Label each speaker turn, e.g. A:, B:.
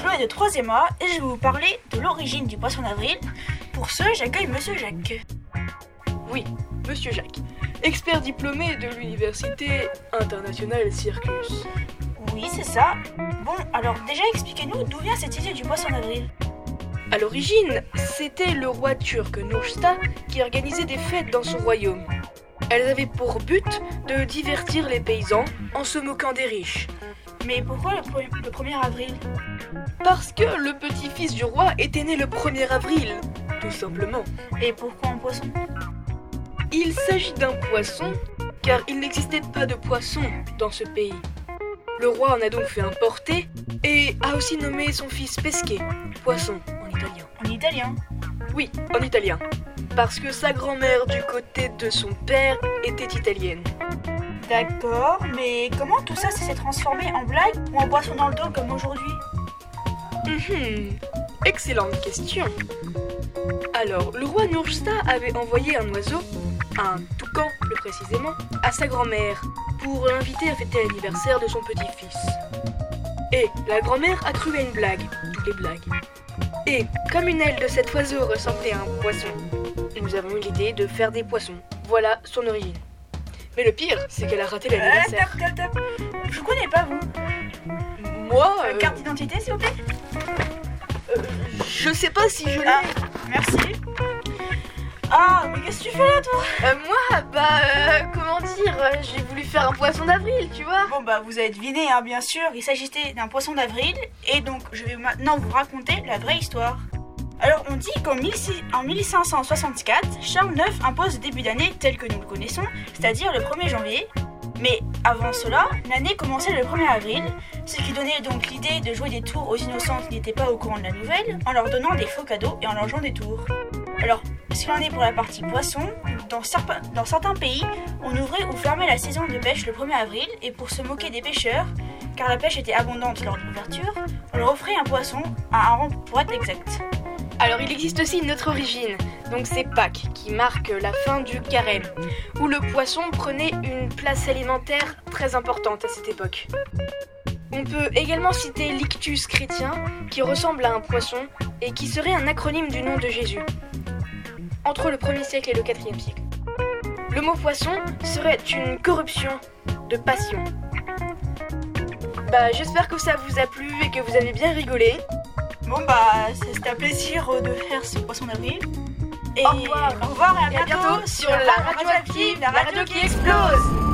A: de 3e A et je vais vous parler de l'origine du poisson d'avril. Pour ce, j'accueille Monsieur Jacques.
B: Oui, Monsieur Jacques, expert diplômé de l'Université internationale Circus.
A: Oui, c'est ça. Bon, alors déjà expliquez-nous d'où vient cette idée du poisson d'avril.
B: À l'origine, c'était le roi turc Nursta qui organisait des fêtes dans son royaume. Elles avaient pour but de divertir les paysans en se moquant des riches.
A: Mais pourquoi le, pre- le 1er avril?
B: Parce que le petit-fils du roi était né le 1er avril, tout simplement.
A: Et pourquoi un poisson?
B: Il s'agit d'un poisson, car il n'existait pas de poisson dans ce pays. Le roi en a donc fait importer et a aussi nommé son fils Pesquet, poisson en italien.
A: En italien?
B: Oui, en italien. Parce que sa grand-mère du côté de son père était italienne.
A: D'accord, mais comment tout ça s'est transformé en blague ou en poisson dans le dos comme aujourd'hui
B: Mhm, Excellente question. Alors, le roi Nursta avait envoyé un oiseau, un toucan plus précisément, à sa grand-mère pour l'inviter à fêter l'anniversaire de son petit-fils. Et la grand-mère a cru à une blague, toutes les blagues. Et comme une aile de cet oiseau ressemblait à un poisson, nous avons eu l'idée de faire des poissons. Voilà son origine. Mais le pire, c'est qu'elle a raté
A: Euh,
B: l'anniversaire.
A: top, top, top. Je connais pas, vous.
B: Moi,
A: Euh,
B: euh,
A: Carte d'identité, s'il vous plaît
B: je sais pas si je l'ai.
A: Ah, merci. Ah, mais qu'est-ce que tu fais là, toi?
C: Euh, moi, bah, euh, comment dire, euh, j'ai voulu faire un poisson d'avril, tu vois.
A: Bon, bah, vous avez deviné, hein, bien sûr. Il s'agissait d'un poisson d'avril. Et donc, je vais maintenant vous raconter la vraie histoire. Alors, on dit qu'en 1600 en 1564, Charles IX impose le début d'année tel que nous le connaissons, c'est-à-dire le 1er janvier. Mais avant cela, l'année commençait le 1er avril, ce qui donnait donc l'idée de jouer des tours aux innocents qui n'étaient pas au courant de la nouvelle, en leur donnant des faux cadeaux et en leur jouant des tours. Alors, qu'il en est pour la partie poisson, dans, dans certains pays, on ouvrait ou fermait la saison de pêche le 1er avril, et pour se moquer des pêcheurs, car la pêche était abondante lors de l'ouverture, on leur offrait un poisson à un rang pour être exact.
B: Alors il existe aussi une autre origine, donc c'est Pâques, qui marque la fin du carême, où le poisson prenait une place alimentaire très importante à cette époque. On peut également citer l'ictus chrétien, qui ressemble à un poisson et qui serait un acronyme du nom de Jésus, entre le 1er siècle et le 4e siècle. Le mot poisson serait une corruption de passion. Bah j'espère que ça vous a plu et que vous avez bien rigolé.
A: Bon bah, c'était un plaisir de faire ce poisson d'avril. Et
B: Au revoir.
A: au revoir et à,
B: Et à bientôt sur la radio active, la radio qui explose